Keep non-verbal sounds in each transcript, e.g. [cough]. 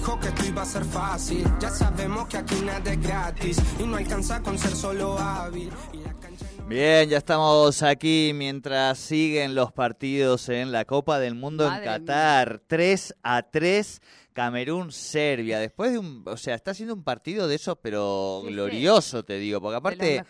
Que esto iba a ser fácil. Ya sabemos que aquí nada es gratis y no alcanza con ser solo hábil. Bien, ya estamos aquí mientras siguen los partidos en la Copa del Mundo en Qatar. 3 a 3 Camerún-Serbia. Después de un. O sea, está haciendo un partido de esos, pero glorioso, te digo. Porque aparte.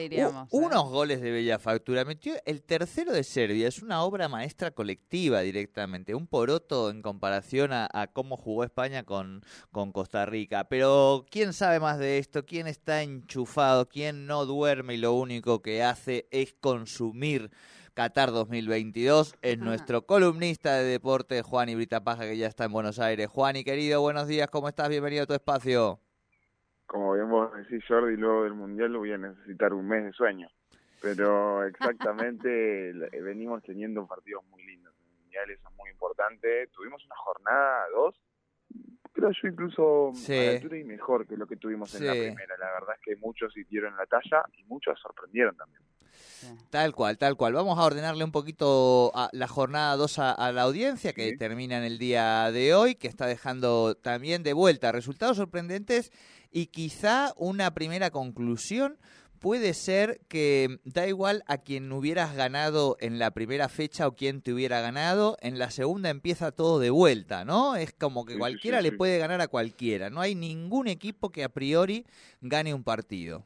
diríamos, ¿eh? unos goles de bella factura. Metió el tercero de Serbia. Es una obra maestra colectiva directamente. Un poroto en comparación a, cómo jugó España con, con Costa Rica. Pero, ¿quién sabe más de esto? ¿Quién está enchufado? ¿Quién no duerme y lo único que hace es consumir? Qatar 2022. Es nuestro columnista de deporte, Juan Ibrita Paja, que ya está en Buenos Aires. Juan y querido, buenos días, ¿cómo estás? Bienvenido a tu espacio. Como bien vos decís, Jordi, luego del Mundial voy a necesitar un mes de sueño. Pero [laughs] exactamente venimos teniendo partidos muy lindos. El Mundial eso es muy importante. Tuvimos una jornada, dos, creo yo incluso a la altura y mejor que lo que tuvimos en la primera. La verdad es que muchos hicieron la talla y muchos sorprendieron también. Tal cual, tal cual. Vamos a ordenarle un poquito a la jornada 2 a, la audiencia que termina en el día de hoy, que está dejando también de vuelta resultados sorprendentes y quizá una primera conclusión puede ser que da igual a quien hubieras ganado en la primera fecha o quien te hubiera ganado, en la segunda empieza todo de vuelta, ¿no? Es como que cualquiera le puede ganar a cualquiera, no hay ningún equipo que a priori gane un partido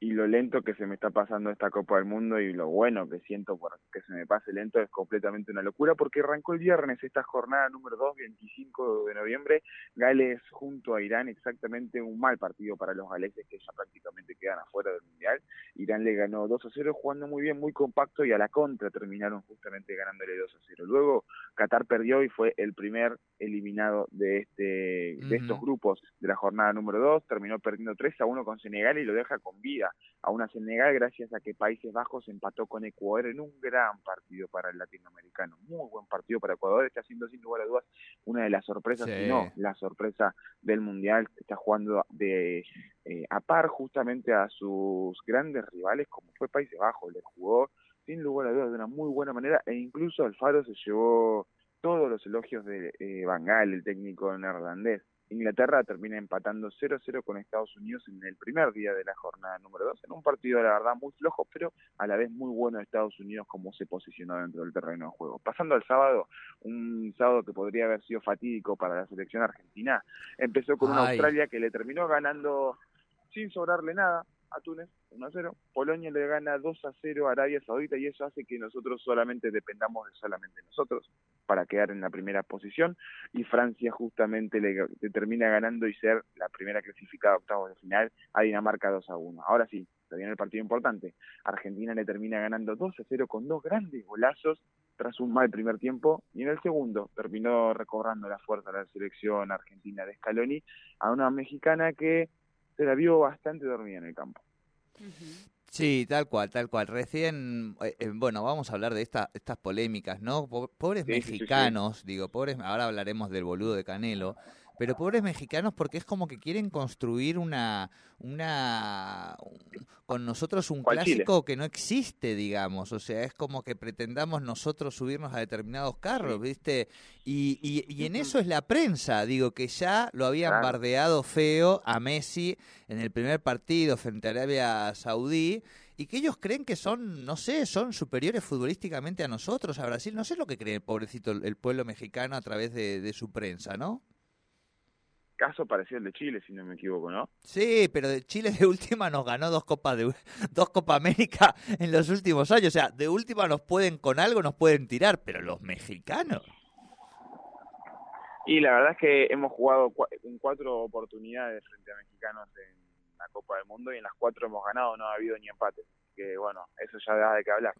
y lo lento que se me está pasando esta Copa del Mundo y lo bueno que siento por que se me pase lento es completamente una locura porque arrancó el viernes esta jornada número 2, 25 de noviembre, Gales junto a Irán, exactamente un mal partido para los galeses que ya prácticamente quedan afuera del Mundial. Irán le ganó 2 a 0 jugando muy bien, muy compacto y a la contra terminaron justamente ganándole 2 a 0. Luego Qatar perdió y fue el primer eliminado de este de estos grupos de la jornada número 2, terminó perdiendo 3 a 1 con Senegal y lo deja con vida a una Senegal gracias a que Países Bajos empató con Ecuador en un gran partido para el latinoamericano. Muy buen partido para Ecuador. Está siendo sin lugar a dudas una de las sorpresas, si no la sorpresa del Mundial. Está jugando de eh, a par justamente a sus grandes rivales como fue Países Bajos. Le jugó sin lugar a dudas de una muy buena manera e incluso Alfaro se llevó todos los elogios de eh, Bangal, el técnico neerlandés. Inglaterra termina empatando 0-0 con Estados Unidos en el primer día de la jornada número 2, en un partido, la verdad, muy flojo, pero a la vez muy bueno de Estados Unidos como se posicionó dentro del terreno de juego. Pasando al sábado, un sábado que podría haber sido fatídico para la selección argentina, empezó con una Australia que le terminó ganando sin sobrarle nada, a Túnez 1 a 0. Polonia le gana 2 a 0 a Arabia Saudita y eso hace que nosotros solamente dependamos de solamente nosotros para quedar en la primera posición y Francia justamente le, termina ganando y ser la primera clasificada a octavos de final a Dinamarca 2 a 1. Ahora sí, se viene el partido importante. Argentina le termina ganando 2 a 0 con dos grandes golazos tras un mal primer tiempo y en el segundo terminó recobrando la fuerza de la selección argentina de Scaloni a una mexicana que se la vio bastante dormida en el campo. Sí, tal cual, tal cual. Recién, eh, eh, bueno, vamos a hablar de esta, estas polémicas, ¿no? Pobres mexicanos, digo, pobres, ahora hablaremos del boludo de Canelo, pero pobres mexicanos porque es como que quieren construir una, una con nosotros un clásico que no existe, digamos, o sea, es como que pretendamos nosotros subirnos a determinados carros, ¿viste? Y, y, en eso es la prensa, digo, que ya lo habían bardeado feo a Messi en el primer partido frente a Arabia Saudí y que ellos creen que son, no sé, son superiores futbolísticamente a nosotros, a Brasil, no sé lo que cree, pobrecito, el pueblo mexicano a través de, de su prensa, ¿no? Caso parecido al de Chile, si no me equivoco, ¿no? Sí, pero de Chile de última nos ganó dos Copas de [laughs] dos Copa América en los últimos años. O sea, de última nos pueden con algo, nos pueden tirar, pero los mexicanos. Y la verdad es que hemos jugado en cuatro oportunidades frente a mexicanos en la Copa del Mundo y en las cuatro hemos ganado, no ha habido ni empate. que bueno, eso ya da de qué hablar.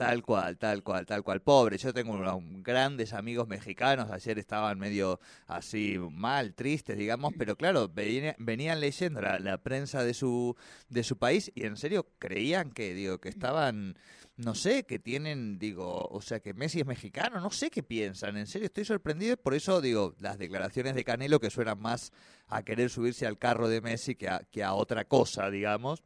Tal cual, tal cual, tal cual. Pobre, yo tengo unos grandes amigos mexicanos, ayer estaban medio así mal, tristes, digamos, pero claro, venían, leyendo la, prensa de su, de su país y en serio creían que, digo, que estaban, no sé, que tienen, digo, o sea, que Messi es mexicano, no sé qué piensan, en serio estoy sorprendido, por eso digo, las declaraciones de Canelo que suenan más a querer subirse al carro de Messi que a, que a otra cosa, digamos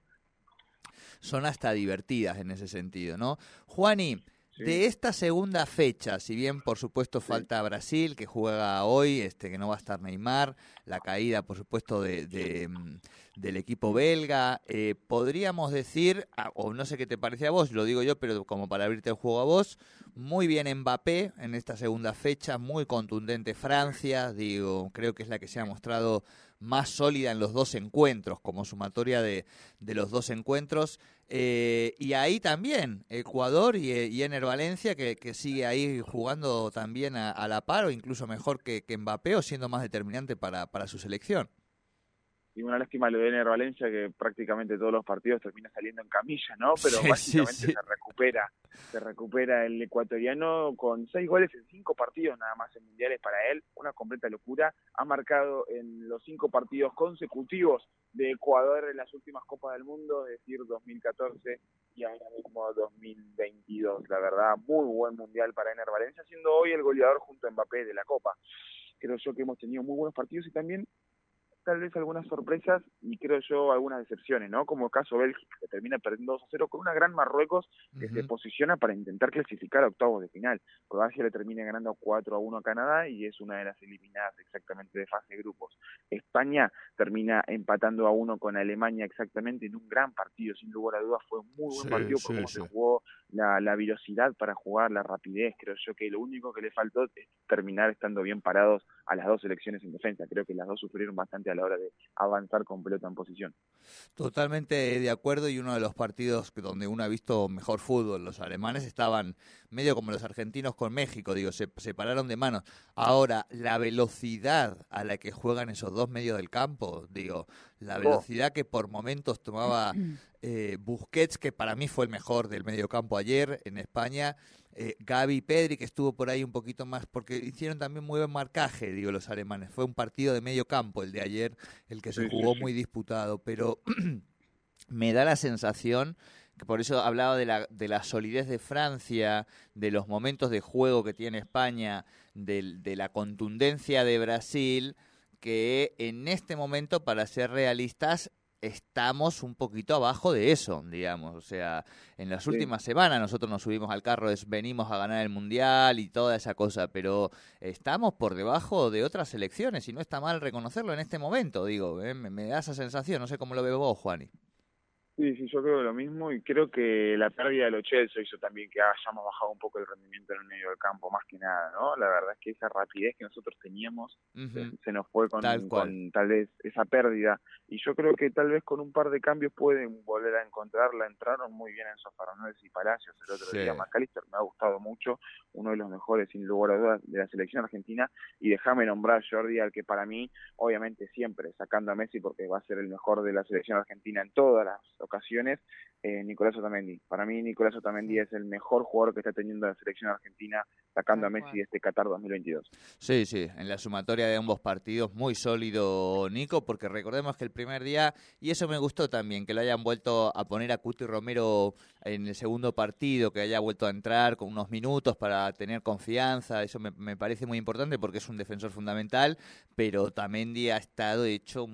son hasta divertidas en ese sentido, ¿no? Juani, de esta segunda fecha, si bien por supuesto falta Brasil, que juega hoy, este que no va a estar Neymar, la caída por supuesto de, mm, del equipo belga, eh, podríamos decir, ah, o no sé qué te parece a vos, lo digo yo, pero como para abrirte el juego a vos, muy bien Mbappé en esta segunda fecha, muy contundente Francia, digo, creo que es la que se ha mostrado más sólida en los dos encuentros, como sumatoria de, de los dos encuentros. Eh, y ahí también, Ecuador y, y Ener Valencia, que, que, sigue ahí jugando también a, la par o incluso mejor que, que Mbappé o siendo más determinante para, para su selección y una lástima lo de Ener Valencia que prácticamente todos los partidos termina saliendo en camilla, ¿no? Pero básicamente se recupera, se recupera el ecuatoriano con seis goles en cinco partidos nada más en mundiales para él, una completa locura. Ha marcado en los cinco partidos consecutivos de Ecuador en las últimas Copas del Mundo, es decir, 2014 y ahora mismo 2022. La verdad, muy buen mundial para Ener Valencia, siendo hoy el goleador junto a Mbappé de la Copa. Creo yo que hemos tenido muy buenos partidos y también tal vez algunas sorpresas y creo yo algunas decepciones, ¿no? Como el caso Bélgica, que termina perdiendo 2 a 0 con una gran Marruecos que se posiciona para intentar clasificar a octavos de final. Croacia le termina ganando 4 a 1 a Canadá y es una de las eliminadas exactamente de fase de grupos. España termina empatando a 1 con Alemania exactamente en un gran partido, sin lugar a dudas fue un muy buen partido por cómo se jugó la, la velocidad para jugar, la rapidez. Creo yo que lo único que le faltó es terminar estando bien parados a las dos selecciones en defensa. Creo que las dos sufrieron bastante a la hora de avanzar con pelota en posición. Totalmente de acuerdo y uno de los partidos donde uno ha visto mejor fútbol, los alemanes estaban medio como los argentinos con México, digo, se separaron de manos. Ahora, la velocidad a la que juegan esos dos medios del campo, digo, la velocidad que por momentos tomaba [clears throat] eh, Busquets, que para mí fue el mejor del medio campo ayer en España, eh, Gaby Pedri, que estuvo por ahí un poquito más, porque hicieron también muy buen marcaje, digo, los alemanes. Fue un partido de medio campo el de ayer, el que se jugó muy disputado, pero [clears throat] me da la sensación que por eso hablaba de la, de la solidez de Francia, de los momentos de juego que tiene España, de, de la contundencia de Brasil, que en este momento, para ser realistas, estamos un poquito abajo de eso, digamos. O sea, en las últimas semanas nosotros nos subimos al carro, venimos a ganar el mundial y toda esa cosa, pero estamos por debajo de otras selecciones y no está mal reconocerlo en este momento, digo. ¿eh? Me, me, da esa sensación, no sé cómo lo veo vos, Juani. Sí, sí, yo creo lo mismo y creo que la pérdida de los Chelsea hizo también que hayamos bajado un poco el rendimiento en el medio del campo, más que nada, ¿no? La verdad es que esa rapidez que nosotros teníamos se, nos fue con tal, con tal vez esa pérdida y yo creo que tal vez con un par de cambios pueden volver a encontrarla. Entraron muy bien en Fernández y Palacios el otro día. McAllister me ha gustado mucho, uno de los mejores sin lugar a dudas de la selección argentina y déjame nombrar Jordi al que para mí, obviamente siempre sacando a Messi porque va a ser el mejor de la selección argentina en todas las ocasiones, eh, Nicolás Otamendi. Para mí Nicolás Otamendi es el mejor jugador que está teniendo la selección argentina sacando a Messi este Qatar 2022. Sí, sí, en la sumatoria de ambos partidos muy sólido Nico, porque recordemos que el primer día, y eso me gustó también, que lo hayan vuelto a poner a Cuti Romero en el segundo partido, que haya vuelto a entrar con unos minutos para tener confianza, eso me, parece muy importante porque es un defensor fundamental, pero Otamendi ha estado hecho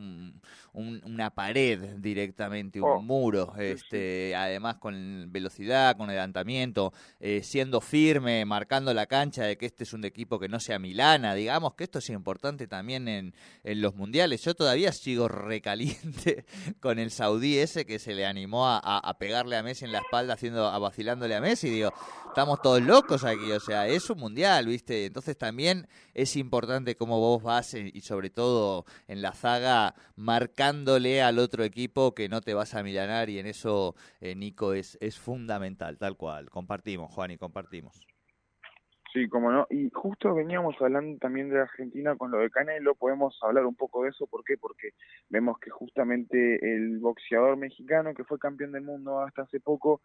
una pared directamente, un oh muro, este, además con velocidad, con adelantamiento, eh, siendo firme, marcando la cancha de que este es un equipo que no sea Milana, digamos que esto es importante también en, en los mundiales. Yo todavía sigo recaliente [laughs] con el saudí ese que se le animó a, a, pegarle a Messi en la espalda, haciendo, a vacilándole a Messi, digo, estamos todos locos aquí, o sea, es un mundial, ¿viste? Entonces también es importante cómo vos vas eh, y sobre todo en la zaga marcándole al otro equipo que no te vas a milanar y en eso eh, Nico es, es fundamental, tal cual. Compartimos, Juan, y compartimos. Sí, como no. Y justo veníamos hablando también de Argentina con lo de Canelo, podemos hablar un poco de eso, ¿por qué? Porque vemos que justamente el boxeador mexicano que fue campeón del mundo hasta hace poco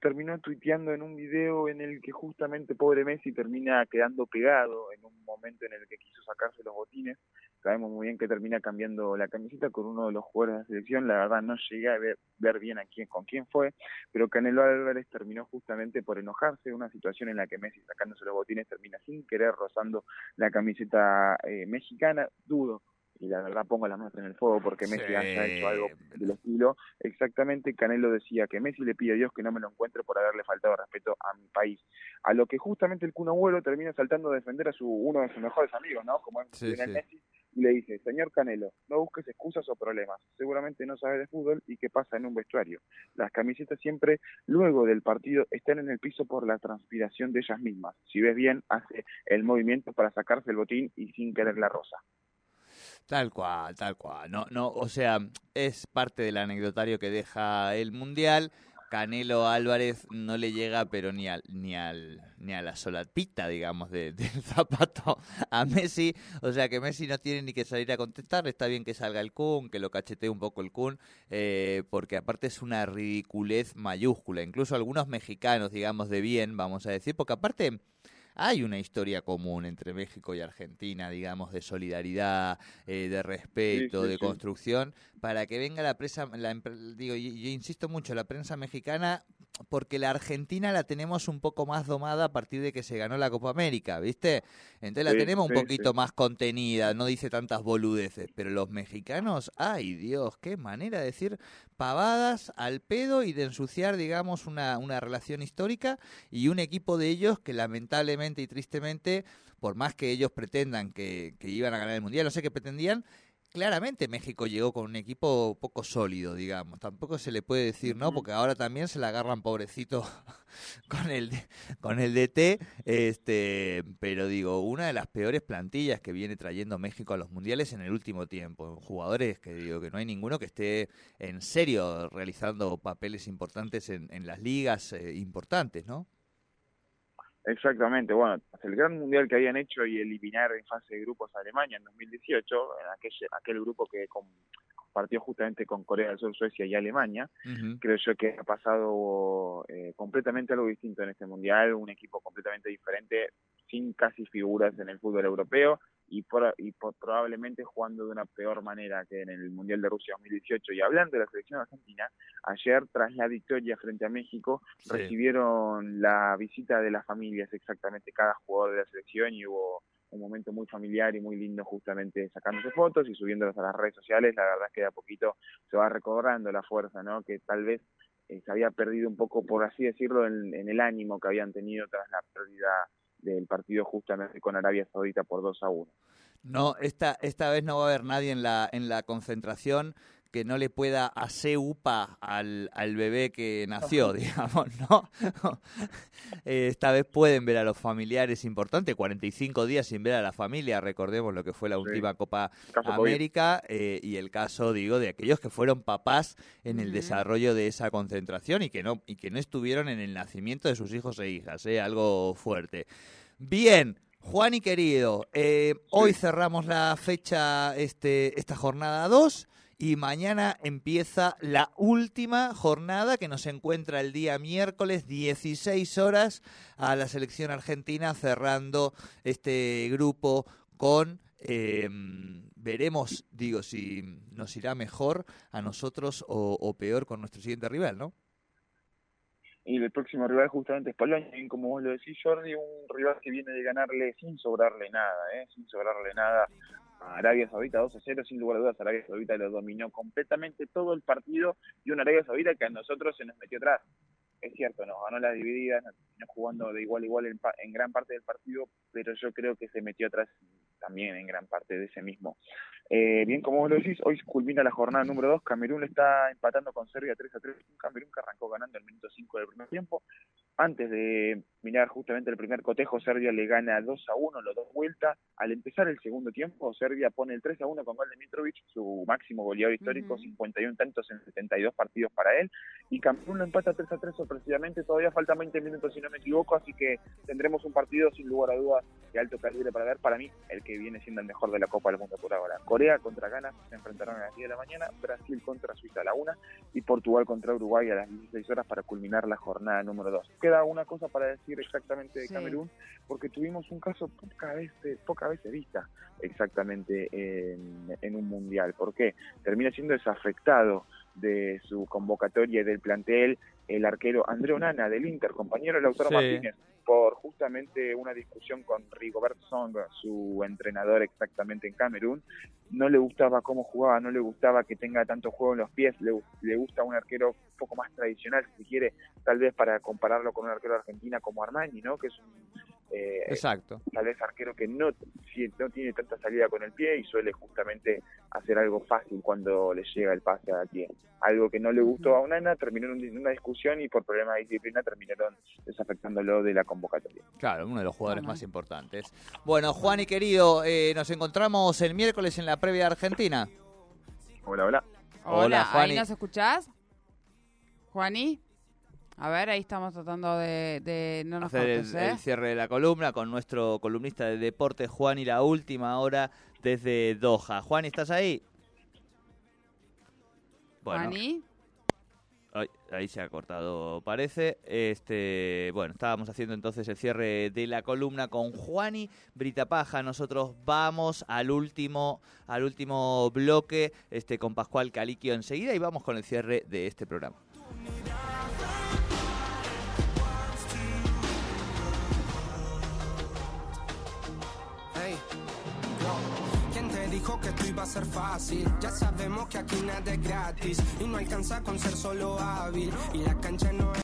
terminó tuiteando en un video en el que justamente pobre Messi termina quedando pegado en un momento en el que quiso sacarse los botines. Sabemos muy bien que termina cambiando la camiseta con uno de los jugadores de la selección. La verdad no llegué a ver, ver bien a quién, con quién fue, pero Canelo Álvarez terminó justamente por enojarse, una situación en la que Messi sacándose los botines termina sin querer rozando la camiseta eh, mexicana. Dudo y la verdad pongo la muestra en el fuego porque Messi ha hecho algo del estilo. Exactamente, Canelo decía que Messi le pide a Dios que no me lo encuentre por haberle faltado respeto a mi país. A lo que justamente el Kun Abuelo termina saltando a defender a su uno de sus mejores amigos, ¿no? Como es Messi, le dice, señor Canelo, no busques excusas o problemas, seguramente no sabes de fútbol y qué pasa en un vestuario. Las camisetas siempre, luego del partido, están en el piso por la transpiración de ellas mismas. Si ves bien, hace el movimiento para sacarse el botín y sin querer la rosa. Tal cual, tal cual. No, no, o sea, es parte del anecdotario que deja el mundial. Canelo Álvarez no le llega, pero ni al, ni al, ni a la solatita, digamos, [laughs] del zapato a Messi. O sea que Messi no tiene ni que salir a contestar. Está bien que salga el Kun, que lo cachetee un poco el Kun, eh, porque aparte es una ridiculez mayúscula. Incluso algunos mexicanos, digamos, de bien, vamos a decir, porque aparte hay una historia común entre México y Argentina, digamos, de solidaridad, eh, de respeto, de construcción, para que venga la prensa, la, digo, yo, insisto mucho, la prensa mexicana, porque la Argentina la tenemos un poco más domada a partir de que se ganó la Copa América, ¿viste? Entonces la tenemos un poquito más contenida, no dice tantas boludeces, pero los mexicanos, ay Dios, qué manera de decir pavadas al pedo y de ensuciar, digamos, una, una relación histórica y un equipo de ellos que lamentablemente y tristemente, por más que ellos pretendan que, que iban a ganar el Mundial, no sé qué pretendían, claramente México llegó con un equipo poco sólido, digamos. Tampoco se le puede decir, ¿no? Porque ahora también se la agarran pobrecito [laughs] con el con el DT, este, pero digo, una de las peores plantillas que viene trayendo México a los mundiales en el último tiempo. Jugadores que digo que no hay ninguno que esté en serio realizando papeles importantes en, en las ligas eh, importantes, ¿no? Exactamente, bueno, el gran mundial que habían hecho y eliminar en fase de grupos a Alemania en 2018, en aquel, aquel grupo que compartió justamente con Corea del Sur, Suecia y Alemania, creo yo que ha pasado eh, completamente algo distinto en este mundial, un equipo completamente diferente, sin casi figuras en el fútbol europeo, y, por, y probablemente jugando de una peor manera que en el Mundial de Rusia 2018. Y hablando de la selección argentina, ayer tras la victoria frente a México recibieron la visita de las familias exactamente cada jugador de la selección y hubo un momento muy familiar y muy lindo justamente sacándose fotos y subiéndolas a las redes sociales. La verdad es que de a poquito se va recobrando la fuerza, ¿no? Que tal vez eh, se había perdido un poco, por así decirlo, en, en el ánimo que habían tenido tras la pérdida del partido justamente con Arabia Saudita por 2 a 1. No, esta, esta vez no va a haber nadie en la, en la concentración que no le pueda hacer upa al, al bebé que nació, digamos, ¿no? [laughs] Esta vez pueden ver a los familiares importantes, 45 días sin ver a la familia, recordemos lo que fue la última Copa América eh, y el caso, digo, de aquellos que fueron papás en el desarrollo de esa concentración y que no, y que no estuvieron en el nacimiento de sus hijos e hijas, ¿eh? algo fuerte. Bien, Juan y querido, eh, hoy cerramos la fecha, este, esta jornada 2 y mañana empieza la última jornada que nos encuentra el día miércoles 16 horas a la selección argentina cerrando este grupo con em, veremos digo si nos irá mejor a nosotros o, peor con nuestro siguiente rival no y el próximo rival justamente es Polonia, como vos lo decís Jordi, un rival que viene de ganarle sin sobrarle nada, ¿eh? sin sobrarle nada Arabia Saudita 2 a 0, sin lugar a dudas Arabia Saudita lo dominó completamente todo el partido y una Arabia Saudita que a nosotros se nos metió atrás. Es cierto, nos ganó las divididas, nos terminó jugando de igual a igual en, gran parte del partido, pero yo creo que se metió atrás también en gran parte de ese mismo. Eh, bien, como vos lo decís, hoy culmina la jornada número 2, Camerún está empatando con Serbia 3 a 3, un Camerún que arrancó ganando el minuto 5 del primer tiempo, antes de mirar justamente el primer cotejo, Serbia le gana 2 a 1, los dos vueltas. Al empezar el segundo tiempo, Serbia pone el 3 a 1 con gol de Mitrovic, su máximo goleador histórico, 51 tantos en 72 partidos para él. Y Camerún lo empata 3 a 3 sorpresivamente. Todavía faltan 20 minutos, si no me equivoco, así que tendremos un partido sin lugar a dudas de alto calibre para ver. Para mí, el que viene siendo el mejor de la Copa del Mundo por ahora. Corea contra Ghana se enfrentarán a las 10 de la mañana, Brasil contra Suiza a la 1 y Portugal contra Uruguay a las 16 horas para culminar la jornada número 2. Queda una cosa para decir exactamente de Camerún, porque tuvimos un caso poca vez, poca vez vista exactamente en, en un mundial. ¿Por qué? Termina siendo desafectado de su convocatoria y del plantel el arquero André Onana del Inter, compañero de Lautaro Martínez, por justamente una discusión con Rigobert Song, su entrenador exactamente en Camerún. No le gustaba cómo jugaba, no le gustaba que tenga tanto juego en los pies, le, le gusta un arquero un poco más tradicional, si quiere, tal vez para compararlo con un arquero de Argentina como Armani, ¿no? que es un eh, Exacto. Tal vez arquero que no, no tiene tanta salida con el pie y suele justamente hacer algo fácil cuando le llega el pase a pie. Algo que no le gustó a Unana, terminó en una discusión y por problema de disciplina terminaron desafectándolo de la convocatoria. Claro, uno de los jugadores más importantes. Bueno, Juan y querido, eh, nos encontramos el miércoles en la previa Argentina. Hola, hola. Hola, Juan ¿ahí nos escuchás? Juani. A ver, ahí estamos tratando de, no nos hacer el, ¿eh? cierre de la columna con nuestro columnista de deporte Juan y la última hora desde Doha. Juan, ¿estás ahí? Bueno, ahí se ha cortado, parece. Este, bueno, estábamos haciendo entonces el cierre de la columna con Juani Britapaja. Nosotros vamos al último, al último bloque, este, con Pascual Caliquio enseguida y vamos con el cierre de este programa. Iba a ser fácil. Ya sabemos que aquí nada es gratis y no alcanza con ser solo hábil. Y la cancha no es